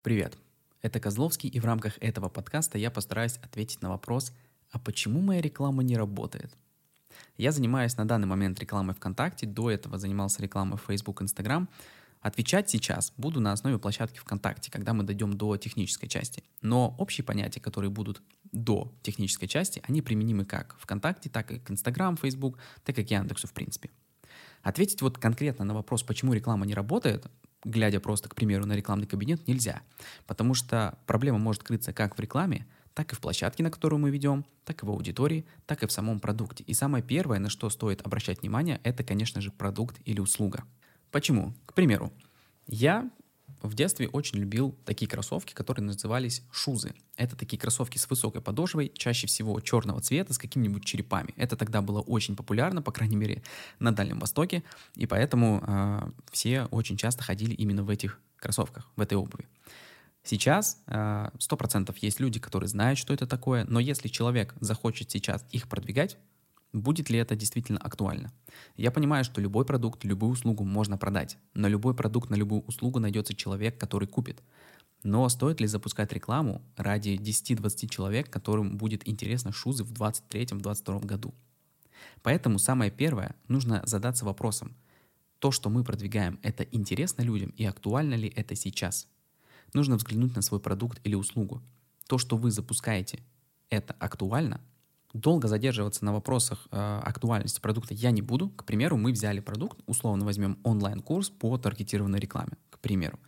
Привет, это Козловский, и в рамках этого подкаста я постараюсь ответить на вопрос, а почему моя реклама не работает? Я занимаюсь на данный момент рекламой ВКонтакте, до этого занимался рекламой в Facebook, Instagram. Отвечать сейчас буду на основе площадки ВКонтакте, когда мы дойдем до технической части. Но общие понятия, которые будут до технической части, они применимы как ВКонтакте, так и к Instagram, Facebook, так и к Яндексу в принципе. Ответить вот конкретно на вопрос, почему реклама не работает, глядя просто, к примеру, на рекламный кабинет, нельзя. Потому что проблема может крыться как в рекламе, так и в площадке, на которую мы ведем, так и в аудитории, так и в самом продукте. И самое первое, на что стоит обращать внимание, это, конечно же, продукт или услуга. Почему? К примеру, я в детстве очень любил такие кроссовки, которые назывались шузы. Это такие кроссовки с высокой подошвой, чаще всего черного цвета, с какими-нибудь черепами. Это тогда было очень популярно, по крайней мере, на Дальнем Востоке, и поэтому э, все очень часто ходили именно в этих кроссовках, в этой обуви. Сейчас а, сто э, процентов есть люди, которые знают, что это такое, но если человек захочет сейчас их продвигать, Будет ли это действительно актуально? Я понимаю, что любой продукт, любую услугу можно продать. На любой продукт, на любую услугу найдется человек, который купит. Но стоит ли запускать рекламу ради 10-20 человек, которым будет интересно шузы в 2023-2022 году? Поэтому самое первое, нужно задаться вопросом, то, что мы продвигаем, это интересно людям и актуально ли это сейчас? Нужно взглянуть на свой продукт или услугу. То, что вы запускаете, это актуально – Долго задерживаться на вопросах э, актуальности продукта я не буду. К примеру, мы взяли продукт, условно возьмем онлайн-курс по таргетированной рекламе, к примеру.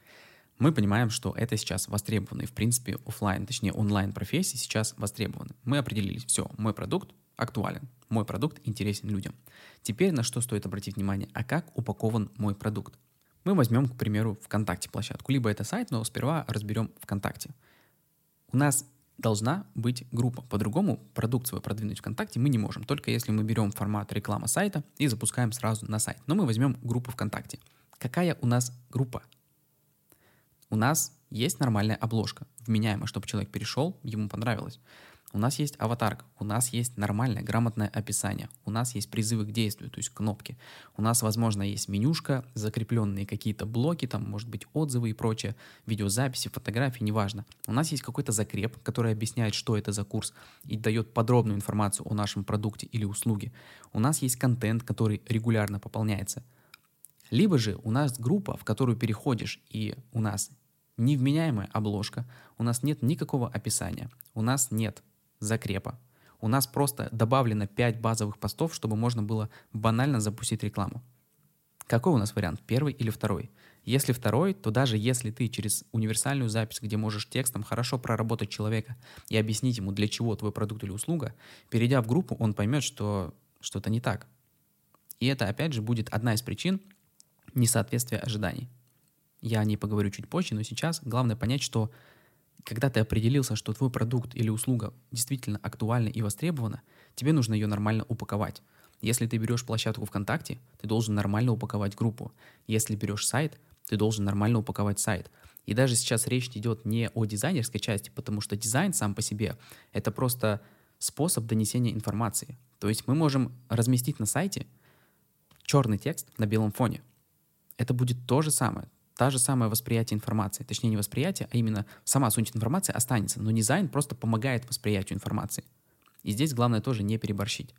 Мы понимаем, что это сейчас востребовано, и в принципе офлайн, точнее онлайн профессии сейчас востребованы. Мы определились, все, мой продукт актуален, мой продукт интересен людям. Теперь на что стоит обратить внимание, а как упакован мой продукт? Мы возьмем, к примеру, ВКонтакте площадку, либо это сайт, но сперва разберем ВКонтакте. У нас должна быть группа. По-другому продукт свой продвинуть ВКонтакте мы не можем, только если мы берем формат реклама сайта и запускаем сразу на сайт. Но мы возьмем группу ВКонтакте. Какая у нас группа? У нас есть нормальная обложка, вменяемая, чтобы человек перешел, ему понравилось. У нас есть аватарка, у нас есть нормальное, грамотное описание, у нас есть призывы к действию, то есть кнопки. У нас, возможно, есть менюшка, закрепленные какие-то блоки, там, может быть, отзывы и прочее, видеозаписи, фотографии, неважно. У нас есть какой-то закреп, который объясняет, что это за курс и дает подробную информацию о нашем продукте или услуге. У нас есть контент, который регулярно пополняется. Либо же у нас группа, в которую переходишь, и у нас невменяемая обложка, у нас нет никакого описания, у нас нет закрепа. У нас просто добавлено 5 базовых постов, чтобы можно было банально запустить рекламу. Какой у нас вариант, первый или второй? Если второй, то даже если ты через универсальную запись, где можешь текстом хорошо проработать человека и объяснить ему, для чего твой продукт или услуга, перейдя в группу, он поймет, что что-то не так. И это, опять же, будет одна из причин несоответствия ожиданий. Я о ней поговорю чуть позже, но сейчас главное понять, что когда ты определился, что твой продукт или услуга действительно актуальна и востребована, тебе нужно ее нормально упаковать. Если ты берешь площадку ВКонтакте, ты должен нормально упаковать группу. Если берешь сайт, ты должен нормально упаковать сайт. И даже сейчас речь идет не о дизайнерской части, потому что дизайн сам по себе — это просто способ донесения информации. То есть мы можем разместить на сайте черный текст на белом фоне. Это будет то же самое та же самое восприятие информации, точнее не восприятие, а именно сама суть информации останется, но дизайн просто помогает восприятию информации. И здесь главное тоже не переборщить.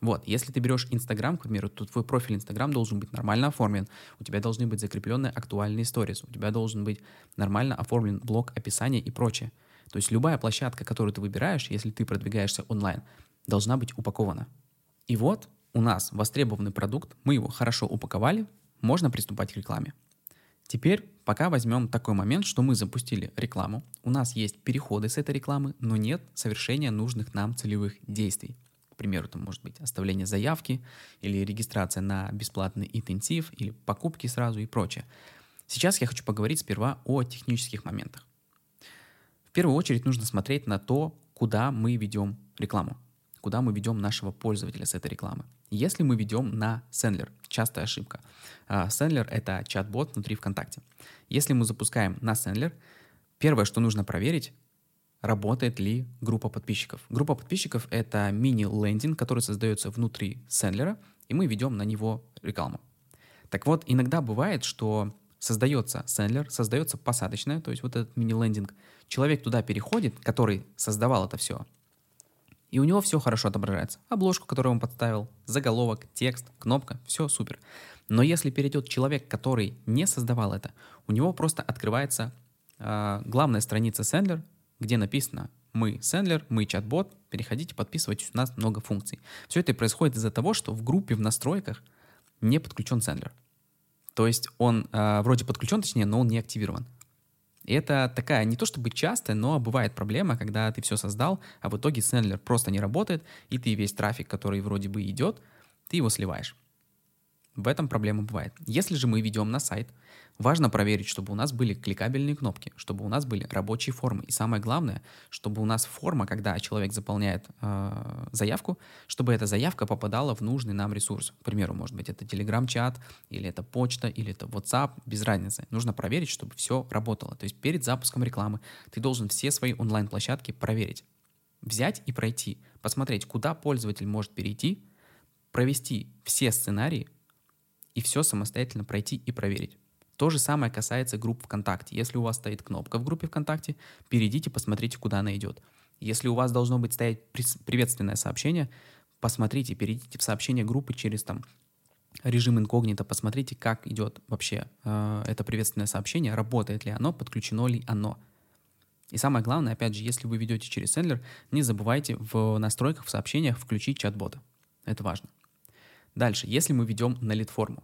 Вот, если ты берешь Инстаграм, к примеру, то твой профиль Инстаграм должен быть нормально оформлен, у тебя должны быть закрепленные актуальные сторис, у тебя должен быть нормально оформлен блок описания и прочее. То есть любая площадка, которую ты выбираешь, если ты продвигаешься онлайн, должна быть упакована. И вот у нас востребованный продукт, мы его хорошо упаковали, можно приступать к рекламе. Теперь пока возьмем такой момент, что мы запустили рекламу, у нас есть переходы с этой рекламы, но нет совершения нужных нам целевых действий. К примеру, это может быть оставление заявки или регистрация на бесплатный интенсив или покупки сразу и прочее. Сейчас я хочу поговорить сперва о технических моментах. В первую очередь нужно смотреть на то, куда мы ведем рекламу куда мы ведем нашего пользователя с этой рекламы. Если мы ведем на Sendler, частая ошибка. Sendler — это чат-бот внутри ВКонтакте. Если мы запускаем на Sendler, первое, что нужно проверить, работает ли группа подписчиков. Группа подписчиков — это мини-лендинг, который создается внутри Сендлера, и мы ведем на него рекламу. Так вот, иногда бывает, что создается сендлер, создается посадочная, то есть вот этот мини-лендинг. Человек туда переходит, который создавал это все, и у него все хорошо отображается. Обложку, которую он подставил, заголовок, текст, кнопка, все супер. Но если перейдет человек, который не создавал это, у него просто открывается э, главная страница Sendler, где написано «Мы Sendler, мы чат-бот, переходите, подписывайтесь, у нас много функций». Все это происходит из-за того, что в группе в настройках не подключен Sendler. То есть он э, вроде подключен, точнее, но он не активирован. И это такая не то чтобы частая, но бывает проблема, когда ты все создал, а в итоге Сендлер просто не работает, и ты весь трафик, который вроде бы идет, ты его сливаешь. В этом проблема бывает. Если же мы ведем на сайт, важно проверить, чтобы у нас были кликабельные кнопки, чтобы у нас были рабочие формы. И самое главное, чтобы у нас форма, когда человек заполняет э, заявку, чтобы эта заявка попадала в нужный нам ресурс. К примеру, может быть, это Telegram-чат, или это почта, или это WhatsApp, без разницы. Нужно проверить, чтобы все работало. То есть перед запуском рекламы ты должен все свои онлайн-площадки проверить. Взять и пройти, посмотреть, куда пользователь может перейти, провести все сценарии, и все самостоятельно пройти и проверить. То же самое касается групп ВКонтакте. Если у вас стоит кнопка в группе ВКонтакте, перейдите, посмотрите, куда она идет. Если у вас должно быть стоять приветственное сообщение, посмотрите, перейдите в сообщение группы через там режим инкогнито, посмотрите, как идет вообще э, это приветственное сообщение, работает ли оно, подключено ли оно. И самое главное, опять же, если вы ведете через сендлер, не забывайте в настройках, в сообщениях включить чат-бота. Это важно. Дальше, если мы ведем на лид-форму,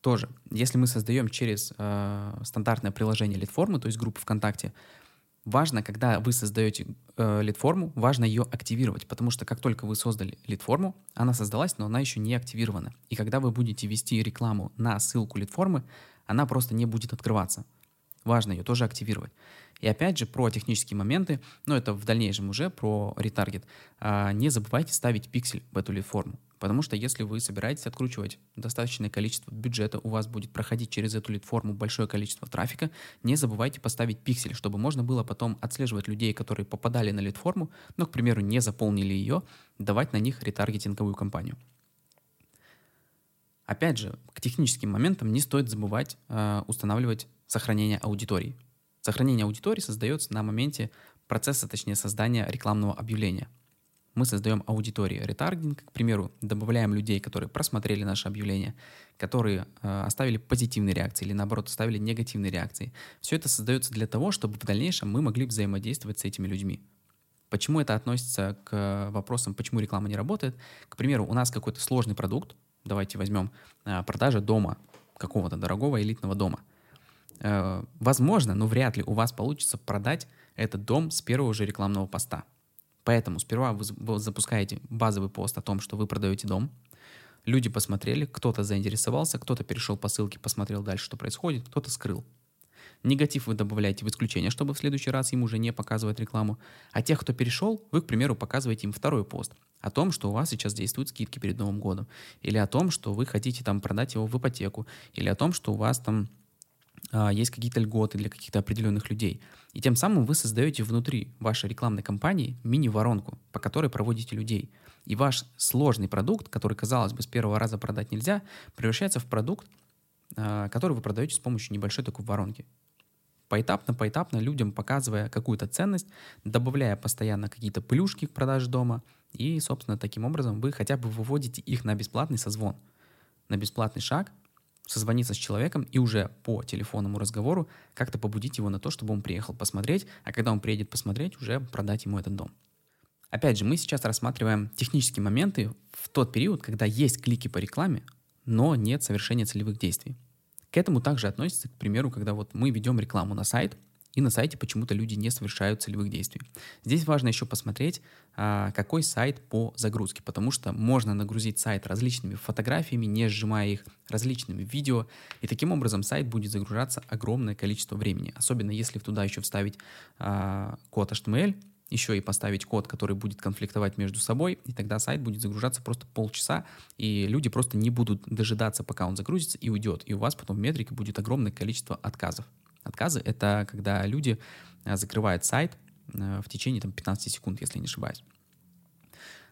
тоже, если мы создаем через э, стандартное приложение лид-формы, то есть группы ВКонтакте, важно, когда вы создаете э, лид-форму, важно ее активировать, потому что как только вы создали лид-форму, она создалась, но она еще не активирована. И когда вы будете вести рекламу на ссылку лид-формы, она просто не будет открываться. Важно ее тоже активировать. И опять же, про технические моменты, но это в дальнейшем уже про ретаргет. А, не забывайте ставить пиксель в эту лид-форму. Потому что если вы собираетесь откручивать достаточное количество бюджета, у вас будет проходить через эту лид-форму большое количество трафика, не забывайте поставить пиксель, чтобы можно было потом отслеживать людей, которые попадали на лид-форму, но, к примеру, не заполнили ее, давать на них ретаргетинговую кампанию. Опять же, к техническим моментам не стоит забывать э, устанавливать сохранение аудитории. Сохранение аудитории создается на моменте процесса, точнее, создания рекламного объявления – мы создаем аудитории ретаргетинг, к примеру, добавляем людей, которые просмотрели наше объявление, которые э, оставили позитивные реакции или наоборот оставили негативные реакции. Все это создается для того, чтобы в дальнейшем мы могли взаимодействовать с этими людьми. Почему это относится к вопросам, почему реклама не работает? К примеру, у нас какой-то сложный продукт, давайте возьмем э, продажа дома, какого-то дорогого элитного дома. Э, возможно, но вряд ли у вас получится продать этот дом с первого же рекламного поста. Поэтому сперва вы запускаете базовый пост о том, что вы продаете дом. Люди посмотрели, кто-то заинтересовался, кто-то перешел по ссылке, посмотрел дальше, что происходит, кто-то скрыл. Негатив вы добавляете в исключение, чтобы в следующий раз им уже не показывать рекламу. А тех, кто перешел, вы, к примеру, показываете им второй пост о том, что у вас сейчас действуют скидки перед Новым годом, или о том, что вы хотите там продать его в ипотеку, или о том, что у вас там а, есть какие-то льготы для каких-то определенных людей. И тем самым вы создаете внутри вашей рекламной кампании мини-воронку, по которой проводите людей. И ваш сложный продукт, который, казалось бы, с первого раза продать нельзя, превращается в продукт, а, который вы продаете с помощью небольшой такой воронки. Поэтапно, поэтапно людям показывая какую-то ценность, добавляя постоянно какие-то плюшки к продаже дома, и, собственно, таким образом вы хотя бы выводите их на бесплатный созвон, на бесплатный шаг, созвониться с человеком и уже по телефонному разговору как-то побудить его на то, чтобы он приехал посмотреть, а когда он приедет посмотреть, уже продать ему этот дом. Опять же, мы сейчас рассматриваем технические моменты в тот период, когда есть клики по рекламе, но нет совершения целевых действий. К этому также относится, к примеру, когда вот мы ведем рекламу на сайт, и на сайте почему-то люди не совершают целевых действий. Здесь важно еще посмотреть, а, какой сайт по загрузке, потому что можно нагрузить сайт различными фотографиями, не сжимая их, различными видео, и таким образом сайт будет загружаться огромное количество времени, особенно если туда еще вставить а, код HTML, еще и поставить код, который будет конфликтовать между собой, и тогда сайт будет загружаться просто полчаса, и люди просто не будут дожидаться, пока он загрузится и уйдет, и у вас потом в метрике будет огромное количество отказов. Отказы — это когда люди э, закрывают сайт э, в течение там, 15 секунд, если не ошибаюсь.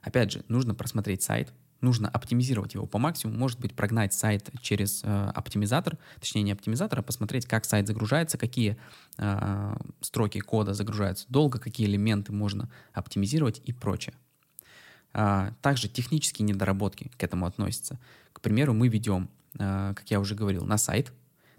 Опять же, нужно просмотреть сайт, нужно оптимизировать его по максимуму, может быть, прогнать сайт через э, оптимизатор, точнее не оптимизатор, а посмотреть, как сайт загружается, какие э, строки кода загружаются долго, какие элементы можно оптимизировать и прочее. А, также технические недоработки к этому относятся. К примеру, мы ведем, э, как я уже говорил, на сайт,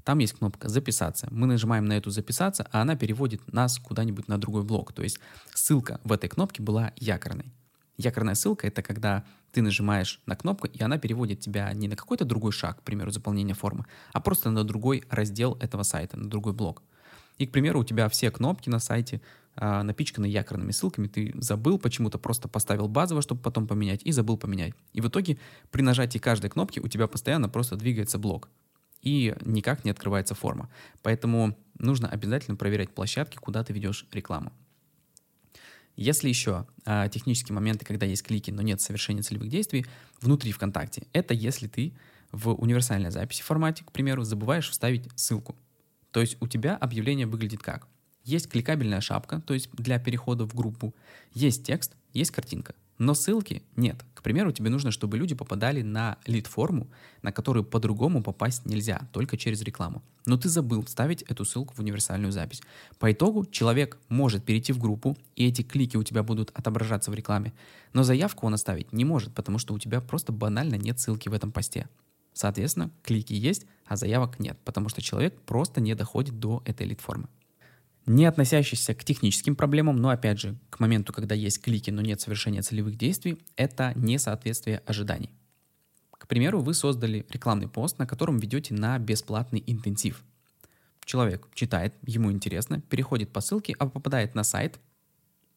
там есть кнопка «Записаться». Мы нажимаем на эту «Записаться», а она переводит нас куда-нибудь на другой блок. То есть ссылка в этой кнопке была якорной. Якорная ссылка — это когда ты нажимаешь на кнопку, и она переводит тебя не на какой-то другой шаг, к примеру, заполнения формы, а просто на другой раздел этого сайта, на другой блок. И, к примеру, у тебя все кнопки на сайте а, напичканы якорными ссылками, ты забыл почему-то, просто поставил базово, чтобы потом поменять, и забыл поменять. И в итоге при нажатии каждой кнопки у тебя постоянно просто двигается блок, и никак не открывается форма. Поэтому нужно обязательно проверять площадки, куда ты ведешь рекламу. Если еще а, технические моменты, когда есть клики, но нет совершения целевых действий внутри ВКонтакте, это если ты в универсальной записи формате, к примеру, забываешь вставить ссылку. То есть у тебя объявление выглядит как? Есть кликабельная шапка, то есть для перехода в группу, есть текст, есть картинка. Но ссылки нет. К примеру, тебе нужно, чтобы люди попадали на лид-форму, на которую по-другому попасть нельзя, только через рекламу. Но ты забыл вставить эту ссылку в универсальную запись. По итогу человек может перейти в группу, и эти клики у тебя будут отображаться в рекламе. Но заявку он оставить не может, потому что у тебя просто банально нет ссылки в этом посте. Соответственно, клики есть, а заявок нет, потому что человек просто не доходит до этой лид-формы не относящийся к техническим проблемам, но опять же, к моменту, когда есть клики, но нет совершения целевых действий, это несоответствие ожиданий. К примеру, вы создали рекламный пост, на котором ведете на бесплатный интенсив. Человек читает, ему интересно, переходит по ссылке, а попадает на сайт,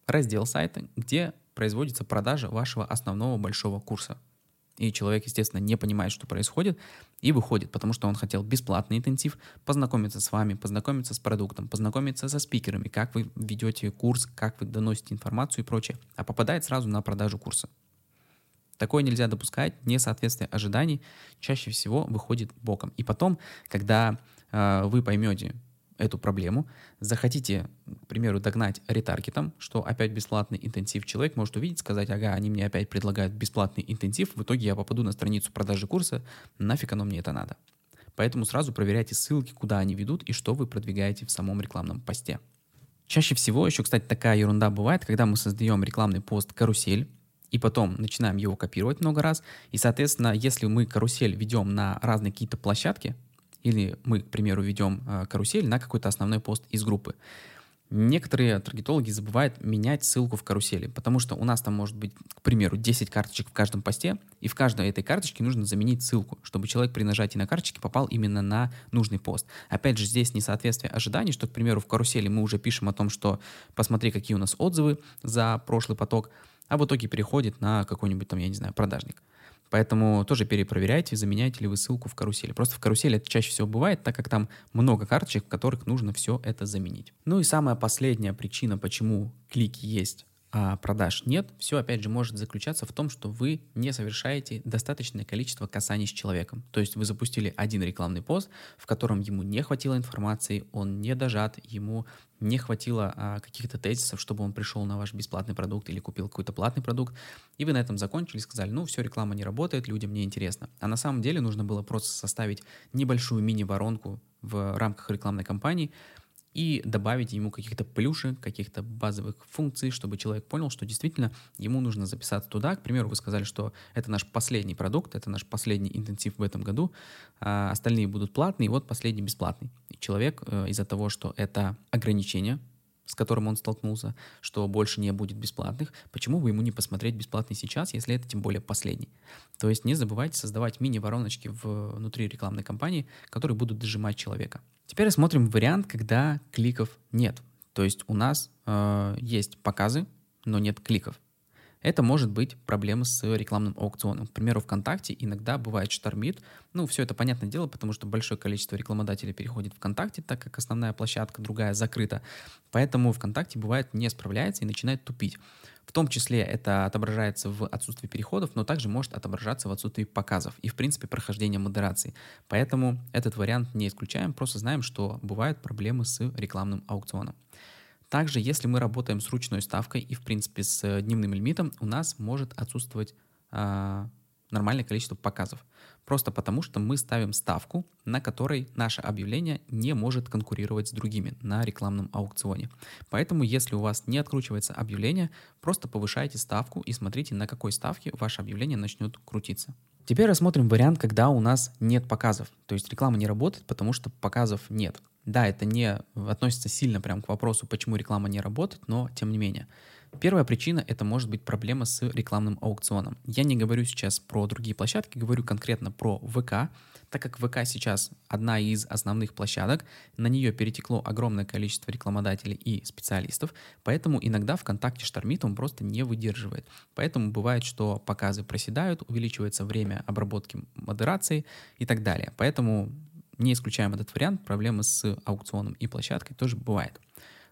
раздел сайта, где производится продажа вашего основного большого курса – и человек, естественно, не понимает, что происходит, и выходит, потому что он хотел бесплатный интенсив, познакомиться с вами, познакомиться с продуктом, познакомиться со спикерами, как вы ведете курс, как вы доносите информацию и прочее, а попадает сразу на продажу курса. Такое нельзя допускать, несоответствие ожиданий чаще всего выходит боком. И потом, когда э, вы поймете, эту проблему, захотите, к примеру, догнать ретаргетом, что опять бесплатный интенсив, человек может увидеть, сказать, ага, они мне опять предлагают бесплатный интенсив, в итоге я попаду на страницу продажи курса, нафиг оно мне это надо. Поэтому сразу проверяйте ссылки, куда они ведут и что вы продвигаете в самом рекламном посте. Чаще всего еще, кстати, такая ерунда бывает, когда мы создаем рекламный пост карусель, и потом начинаем его копировать много раз. И, соответственно, если мы карусель ведем на разные какие-то площадки, или мы, к примеру, ведем э, карусель на какой-то основной пост из группы. Некоторые таргетологи забывают менять ссылку в карусели, потому что у нас там может быть, к примеру, 10 карточек в каждом посте, и в каждой этой карточке нужно заменить ссылку, чтобы человек при нажатии на карточки попал именно на нужный пост. Опять же, здесь несоответствие ожиданий, что, к примеру, в карусели мы уже пишем о том, что посмотри, какие у нас отзывы за прошлый поток, а в итоге переходит на какой-нибудь там, я не знаю, продажник. Поэтому тоже перепроверяйте, заменяете ли вы ссылку в карусели. Просто в карусели это чаще всего бывает, так как там много карточек, в которых нужно все это заменить. Ну и самая последняя причина, почему клики есть а продаж нет, все опять же может заключаться в том, что вы не совершаете достаточное количество касаний с человеком. То есть вы запустили один рекламный пост, в котором ему не хватило информации, он не дожат, ему не хватило а, каких-то тезисов, чтобы он пришел на ваш бесплатный продукт или купил какой-то платный продукт, и вы на этом закончили, сказали, ну все, реклама не работает, людям не интересно. А на самом деле нужно было просто составить небольшую мини-воронку в рамках рекламной кампании, и добавить ему каких-то плюшек, каких-то базовых функций, чтобы человек понял, что действительно ему нужно записаться туда. К примеру, вы сказали, что это наш последний продукт, это наш последний интенсив в этом году, а остальные будут платные, и вот последний бесплатный. И человек э, из-за того, что это ограничение, с которым он столкнулся, что больше не будет бесплатных, почему бы ему не посмотреть бесплатный сейчас, если это тем более последний? То есть не забывайте создавать мини-вороночки внутри рекламной кампании, которые будут дожимать человека. Теперь рассмотрим вариант, когда кликов нет. То есть у нас э, есть показы, но нет кликов. Это может быть проблема с рекламным аукционом. К примеру, ВКонтакте иногда бывает штормит. Ну, все это понятное дело, потому что большое количество рекламодателей переходит ВКонтакте, так как основная площадка другая закрыта. Поэтому ВКонтакте бывает не справляется и начинает тупить. В том числе это отображается в отсутствии переходов, но также может отображаться в отсутствии показов и, в принципе, прохождения модерации. Поэтому этот вариант не исключаем, просто знаем, что бывают проблемы с рекламным аукционом. Также, если мы работаем с ручной ставкой и, в принципе, с дневным лимитом, у нас может отсутствовать э, нормальное количество показов. Просто потому, что мы ставим ставку, на которой наше объявление не может конкурировать с другими на рекламном аукционе. Поэтому, если у вас не откручивается объявление, просто повышайте ставку и смотрите, на какой ставке ваше объявление начнет крутиться. Теперь рассмотрим вариант, когда у нас нет показов. То есть реклама не работает, потому что показов нет. Да, это не относится сильно прям к вопросу, почему реклама не работает, но тем не менее. Первая причина — это может быть проблема с рекламным аукционом. Я не говорю сейчас про другие площадки, говорю конкретно про ВК, так как ВК сейчас одна из основных площадок, на нее перетекло огромное количество рекламодателей и специалистов, поэтому иногда ВКонтакте штормит, он просто не выдерживает. Поэтому бывает, что показы проседают, увеличивается время обработки модерации и так далее. Поэтому не исключаем этот вариант, проблемы с аукционом и площадкой тоже бывает.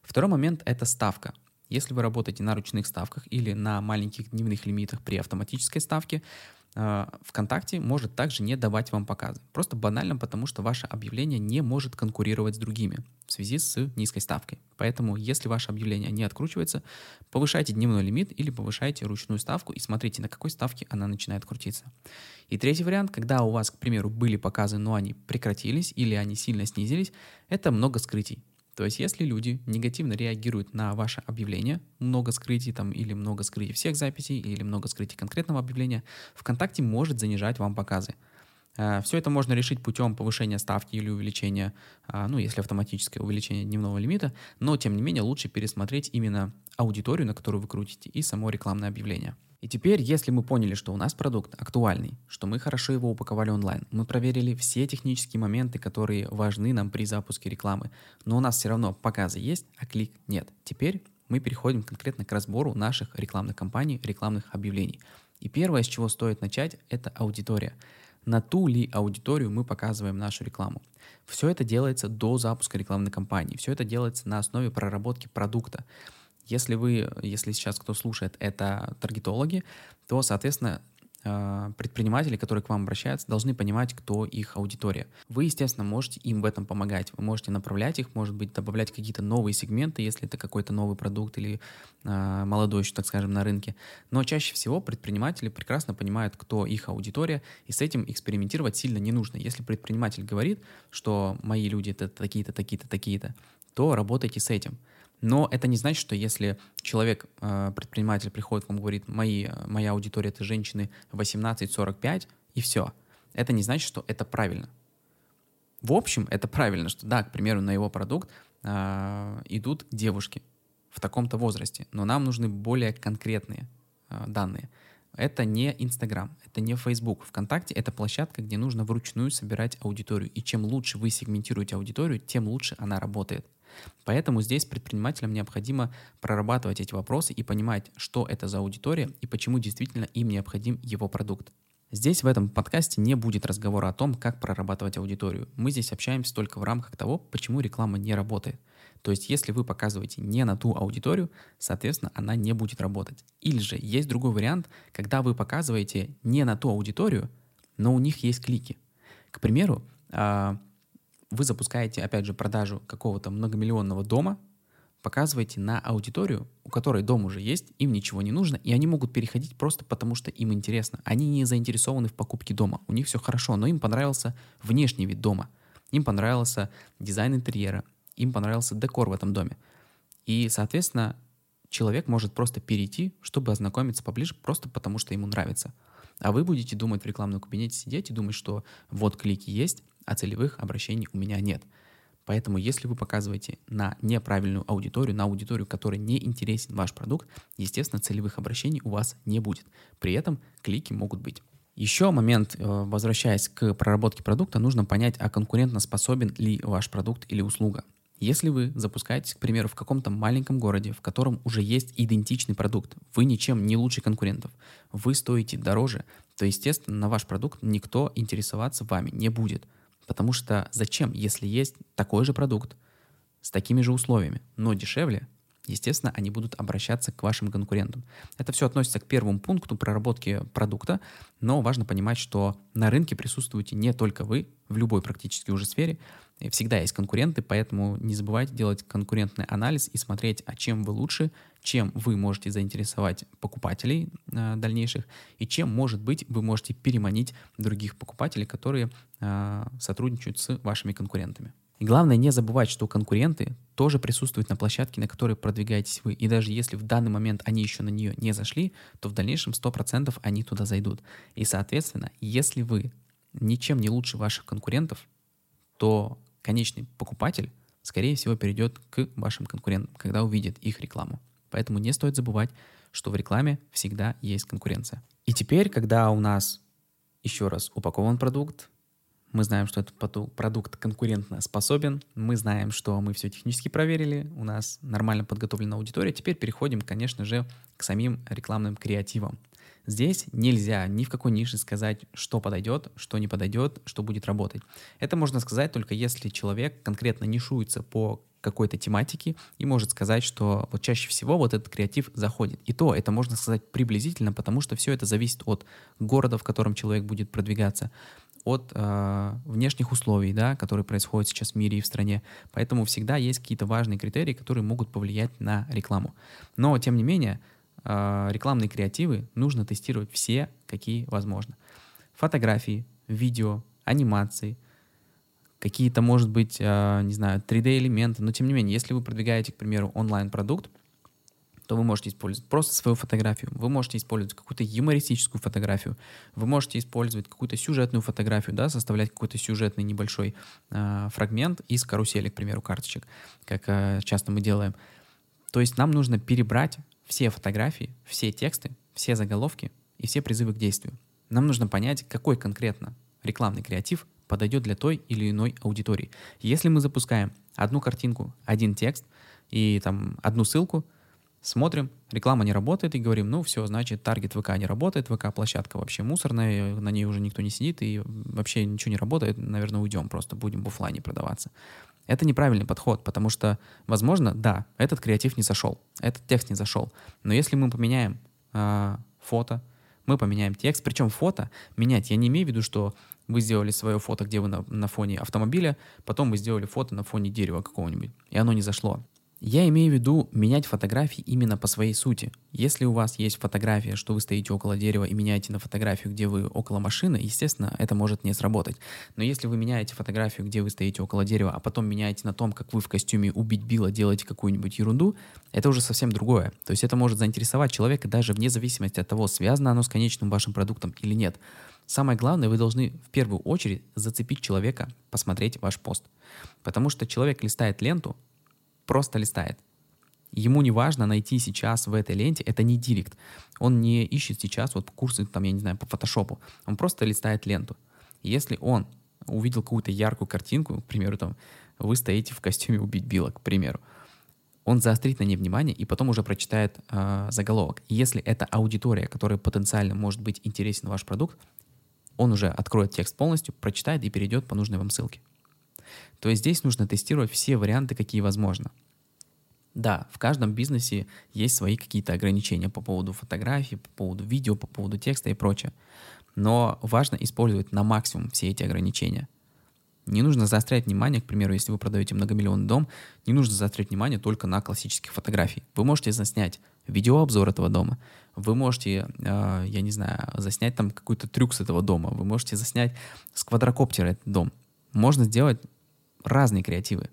Второй момент — это ставка. Если вы работаете на ручных ставках или на маленьких дневных лимитах при автоматической ставке, ВКонтакте может также не давать вам показы. Просто банально потому, что ваше объявление не может конкурировать с другими в связи с низкой ставкой. Поэтому, если ваше объявление не откручивается, повышайте дневной лимит или повышайте ручную ставку и смотрите, на какой ставке она начинает крутиться. И третий вариант, когда у вас, к примеру, были показы, но они прекратились или они сильно снизились, это много скрытий. То есть, если люди негативно реагируют на ваше объявление, много скрытий там или много скрытий всех записей или много скрытий конкретного объявления, ВКонтакте может занижать вам показы. Э, Все это можно решить путем повышения ставки или увеличения, а, ну, если автоматическое увеличение дневного лимита, но, тем не менее, лучше пересмотреть именно аудиторию, на которую вы крутите, и само рекламное объявление. И теперь, если мы поняли, что у нас продукт актуальный, что мы хорошо его упаковали онлайн, мы проверили все технические моменты, которые важны нам при запуске рекламы, но у нас все равно показы есть, а клик нет. Теперь мы переходим конкретно к разбору наших рекламных кампаний, рекламных объявлений. И первое, с чего стоит начать, это аудитория. На ту ли аудиторию мы показываем нашу рекламу. Все это делается до запуска рекламной кампании. Все это делается на основе проработки продукта. Если вы, если сейчас кто слушает, это таргетологи, то, соответственно, э, предприниматели, которые к вам обращаются, должны понимать, кто их аудитория. Вы, естественно, можете им в этом помогать. Вы можете направлять их, может быть, добавлять какие-то новые сегменты, если это какой-то новый продукт или э, молодой еще, так скажем, на рынке. Но чаще всего предприниматели прекрасно понимают, кто их аудитория, и с этим экспериментировать сильно не нужно. Если предприниматель говорит, что мои люди это такие-то, такие-то, такие-то, то работайте с этим. Но это не значит, что если человек, э, предприниматель приходит вам и говорит, Мои, моя аудитория это женщины 18-45, и все. Это не значит, что это правильно. В общем, это правильно, что да, к примеру, на его продукт э, идут девушки в таком-то возрасте, но нам нужны более конкретные э, данные. Это не Инстаграм, это не Facebook. ВКонтакте — это площадка, где нужно вручную собирать аудиторию. И чем лучше вы сегментируете аудиторию, тем лучше она работает. Поэтому здесь предпринимателям необходимо прорабатывать эти вопросы и понимать, что это за аудитория и почему действительно им необходим его продукт. Здесь в этом подкасте не будет разговора о том, как прорабатывать аудиторию. Мы здесь общаемся только в рамках того, почему реклама не работает. То есть, если вы показываете не на ту аудиторию, соответственно, она не будет работать. Или же есть другой вариант, когда вы показываете не на ту аудиторию, но у них есть клики. К примеру, а, вы запускаете, опять же, продажу какого-то многомиллионного дома, показываете на аудиторию, у которой дом уже есть, им ничего не нужно, и они могут переходить просто потому, что им интересно. Они не заинтересованы в покупке дома, у них все хорошо, но им понравился внешний вид дома, им понравился дизайн интерьера, им понравился декор в этом доме. И, соответственно, человек может просто перейти, чтобы ознакомиться поближе, просто потому что ему нравится. А вы будете думать в рекламном кабинете сидеть и думать, что вот клики есть, а целевых обращений у меня нет. Поэтому если вы показываете на неправильную аудиторию, на аудиторию, которой не интересен ваш продукт, естественно, целевых обращений у вас не будет. При этом клики могут быть. Еще момент, э, возвращаясь к проработке продукта, нужно понять, а конкурентно способен ли ваш продукт или услуга. Если вы запускаетесь, к примеру, в каком-то маленьком городе, в котором уже есть идентичный продукт, вы ничем не лучше конкурентов, вы стоите дороже, то, естественно, на ваш продукт никто интересоваться вами не будет. Потому что зачем, если есть такой же продукт с такими же условиями, но дешевле, естественно, они будут обращаться к вашим конкурентам. Это все относится к первому пункту проработки продукта, но важно понимать, что на рынке присутствуете не только вы, в любой практически уже сфере, Всегда есть конкуренты, поэтому не забывайте делать конкурентный анализ и смотреть, а чем вы лучше, чем вы можете заинтересовать покупателей э, дальнейших, и чем, может быть, вы можете переманить других покупателей, которые э, сотрудничают с вашими конкурентами. И главное не забывать, что конкуренты тоже присутствуют на площадке, на которой продвигаетесь вы. И даже если в данный момент они еще на нее не зашли, то в дальнейшем 100% они туда зайдут. И, соответственно, если вы ничем не лучше ваших конкурентов, то конечный покупатель, скорее всего, перейдет к вашим конкурентам, когда увидит их рекламу. Поэтому не стоит забывать, что в рекламе всегда есть конкуренция. И теперь, когда у нас еще раз упакован продукт, мы знаем, что этот продукт конкурентно способен, мы знаем, что мы все технически проверили, у нас нормально подготовлена аудитория. Теперь переходим, конечно же, к самим рекламным креативам. Здесь нельзя ни в какой нише сказать, что подойдет, что не подойдет, что будет работать. Это можно сказать только если человек конкретно нишуется по какой-то тематики и может сказать, что вот чаще всего вот этот креатив заходит. И то это можно сказать приблизительно, потому что все это зависит от города, в котором человек будет продвигаться, от э, внешних условий, да, которые происходят сейчас в мире и в стране. Поэтому всегда есть какие-то важные критерии, которые могут повлиять на рекламу. Но, тем не менее, рекламные креативы нужно тестировать все, какие возможно. Фотографии, видео, анимации, какие-то, может быть, э, не знаю, 3D-элементы, но тем не менее, если вы продвигаете, к примеру, онлайн-продукт, то вы можете использовать просто свою фотографию, вы можете использовать какую-то юмористическую фотографию, вы можете использовать какую-то сюжетную фотографию, да, составлять какой-то сюжетный небольшой э, фрагмент из карусели, к примеру, карточек, как э, часто мы делаем. То есть нам нужно перебрать все фотографии, все тексты, все заголовки и все призывы к действию. Нам нужно понять, какой конкретно рекламный креатив подойдет для той или иной аудитории. Если мы запускаем одну картинку, один текст и там одну ссылку, смотрим, реклама не работает и говорим, ну все, значит, таргет ВК не работает, ВК-площадка вообще мусорная, на ней уже никто не сидит и вообще ничего не работает, наверное, уйдем просто, будем в офлайне продаваться. Это неправильный подход, потому что, возможно, да, этот креатив не зашел, этот текст не зашел, но если мы поменяем э, фото, мы поменяем текст, причем фото менять, я не имею в виду, что вы сделали свое фото, где вы на, на фоне автомобиля, потом вы сделали фото на фоне дерева какого-нибудь, и оно не зашло. Я имею в виду менять фотографии именно по своей сути. Если у вас есть фотография, что вы стоите около дерева и меняете на фотографию, где вы около машины, естественно, это может не сработать. Но если вы меняете фотографию, где вы стоите около дерева, а потом меняете на том, как вы в костюме убить Билла делаете какую-нибудь ерунду, это уже совсем другое. То есть это может заинтересовать человека даже вне зависимости от того, связано оно с конечным вашим продуктом или нет. Самое главное, вы должны в первую очередь зацепить человека, посмотреть ваш пост. Потому что человек листает ленту, просто листает. Ему не важно найти сейчас в этой ленте, это не директ. Он не ищет сейчас вот курсы, там, я не знаю, по фотошопу. Он просто листает ленту. Если он увидел какую-то яркую картинку, к примеру, там, вы стоите в костюме убить Билла, к примеру, он заострит на ней внимание и потом уже прочитает э, заголовок. Если это аудитория, которая потенциально может быть интересен ваш продукт, он уже откроет текст полностью, прочитает и перейдет по нужной вам ссылке. То здесь нужно тестировать все варианты, какие возможно. Да, в каждом бизнесе есть свои какие-то ограничения по поводу фотографий, по поводу видео, по поводу текста и прочее. Но важно использовать на максимум все эти ограничения. Не нужно заострять внимание, к примеру, если вы продаете многомиллионный дом, не нужно заострять внимание только на классических фотографиях. Вы можете заснять видеообзор этого дома, вы можете, э, я не знаю, заснять там какой-то трюк с этого дома, вы можете заснять с квадрокоптера этот дом. Можно сделать разные креативы.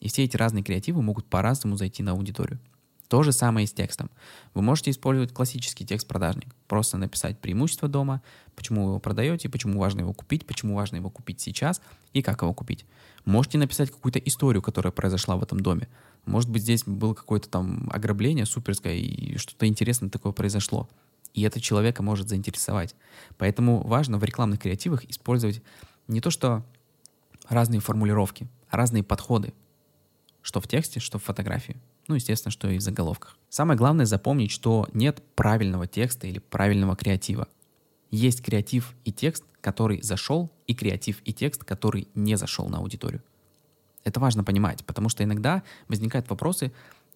И все эти разные креативы могут по-разному зайти на аудиторию. То же самое и с текстом. Вы можете использовать классический текст-продажник. Просто написать преимущество дома, почему вы его продаете, почему важно его купить, почему важно его купить сейчас и как его купить. Можете написать какую-то историю, которая произошла в этом доме. Может быть, здесь было какое-то там ограбление суперское и что-то интересное такое произошло. И это человека может заинтересовать. Поэтому важно в рекламных креативах использовать не то, что разные формулировки, разные подходы, что в тексте, что в фотографии. Ну, естественно, что и в заголовках. Самое главное запомнить, что нет правильного текста или правильного креатива. Есть креатив и текст, который зашел, и креатив и текст, который не зашел на аудиторию. Это важно понимать, потому что иногда возникают вопросы,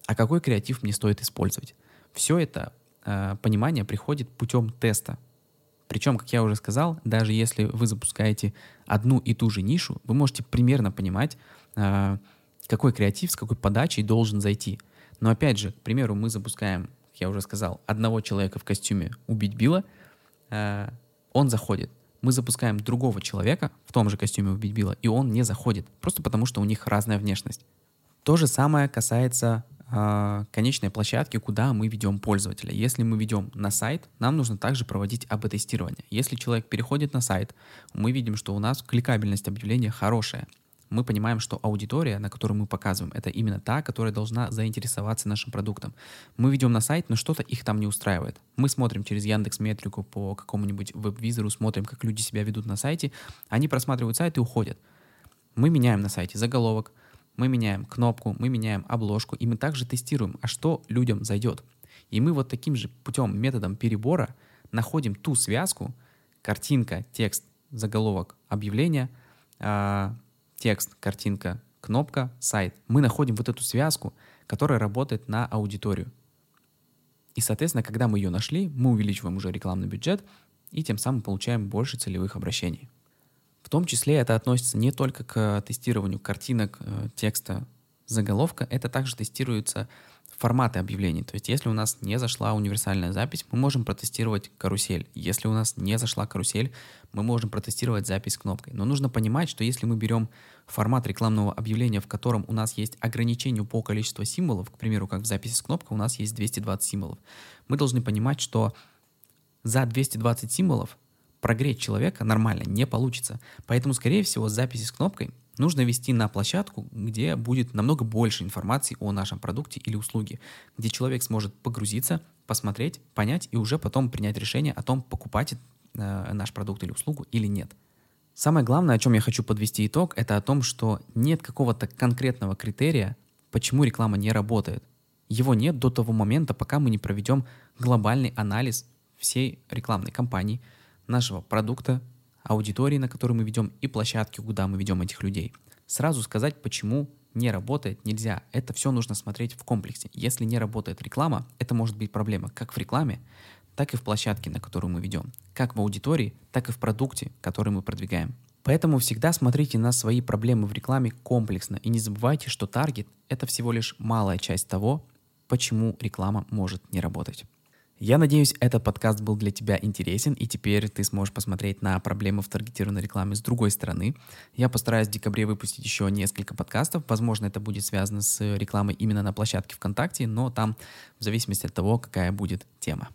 а какой креатив мне стоит использовать. Все это э, понимание приходит путем теста. Причем, как я уже сказал, даже если вы запускаете одну и ту же нишу, вы можете примерно понимать, э, какой креатив с какой подачей должен зайти. Но опять же, к примеру, мы запускаем, как я уже сказал, одного человека в костюме «Убить Билла», э, он заходит. Мы запускаем другого человека в том же костюме «Убить Билла», и он не заходит, просто потому что у них разная внешность. То же самое касается конечной площадки, куда мы ведем пользователя. Если мы ведем на сайт, нам нужно также проводить АБ-тестирование. Если человек переходит на сайт, мы видим, что у нас кликабельность объявления хорошая. Мы понимаем, что аудитория, на которую мы показываем, это именно та, которая должна заинтересоваться нашим продуктом. Мы ведем на сайт, но что-то их там не устраивает. Мы смотрим через Яндекс Метрику по какому-нибудь веб-визору, смотрим, как люди себя ведут на сайте. Они просматривают сайт и уходят. Мы меняем на сайте заголовок, мы меняем кнопку, мы меняем обложку, и мы также тестируем, а что людям зайдет. И мы вот таким же путем, методом перебора находим ту связку, картинка, текст, заголовок, объявление, э, текст, картинка, кнопка, сайт. Мы находим вот эту связку, которая работает на аудиторию. И, соответственно, когда мы ее нашли, мы увеличиваем уже рекламный бюджет и тем самым получаем больше целевых обращений. Том числе это относится не только к тестированию картинок, э, текста, заголовка, это также тестируется форматы объявлений. То есть, если у нас не зашла универсальная запись, мы можем протестировать карусель. Если у нас не зашла карусель, мы можем протестировать запись кнопкой. Но нужно понимать, что если мы берем формат рекламного объявления, в котором у нас есть ограничение по количеству символов, к примеру, как в записи с кнопкой у нас есть 220 символов, мы должны понимать, что за 220 символов прогреть человека нормально не получится. Поэтому, скорее всего, записи с кнопкой нужно вести на площадку, где будет намного больше информации о нашем продукте или услуге, где человек сможет погрузиться, посмотреть, понять и уже потом принять решение о том, покупать э, наш продукт или услугу или нет. Самое главное, о чем я хочу подвести итог, это о том, что нет какого-то конкретного критерия, почему реклама не работает. Его нет до того момента, пока мы не проведем глобальный анализ всей рекламной кампании – нашего продукта, аудитории, на которую мы ведем, и площадки, куда мы ведем этих людей. Сразу сказать, почему не работает, нельзя. Это все нужно смотреть в комплексе. Если не работает реклама, это может быть проблема как в рекламе, так и в площадке, на которую мы ведем. Как в аудитории, так и в продукте, который мы продвигаем. Поэтому всегда смотрите на свои проблемы в рекламе комплексно и не забывайте, что таргет — это всего лишь малая часть того, почему реклама может не работать. Я надеюсь, этот подкаст был для тебя интересен, и теперь ты сможешь посмотреть на проблемы в таргетированной рекламе с другой стороны. Я постараюсь в декабре выпустить еще несколько подкастов. Возможно, это будет связано с рекламой именно на площадке ВКонтакте, но там в зависимости от того, какая будет тема.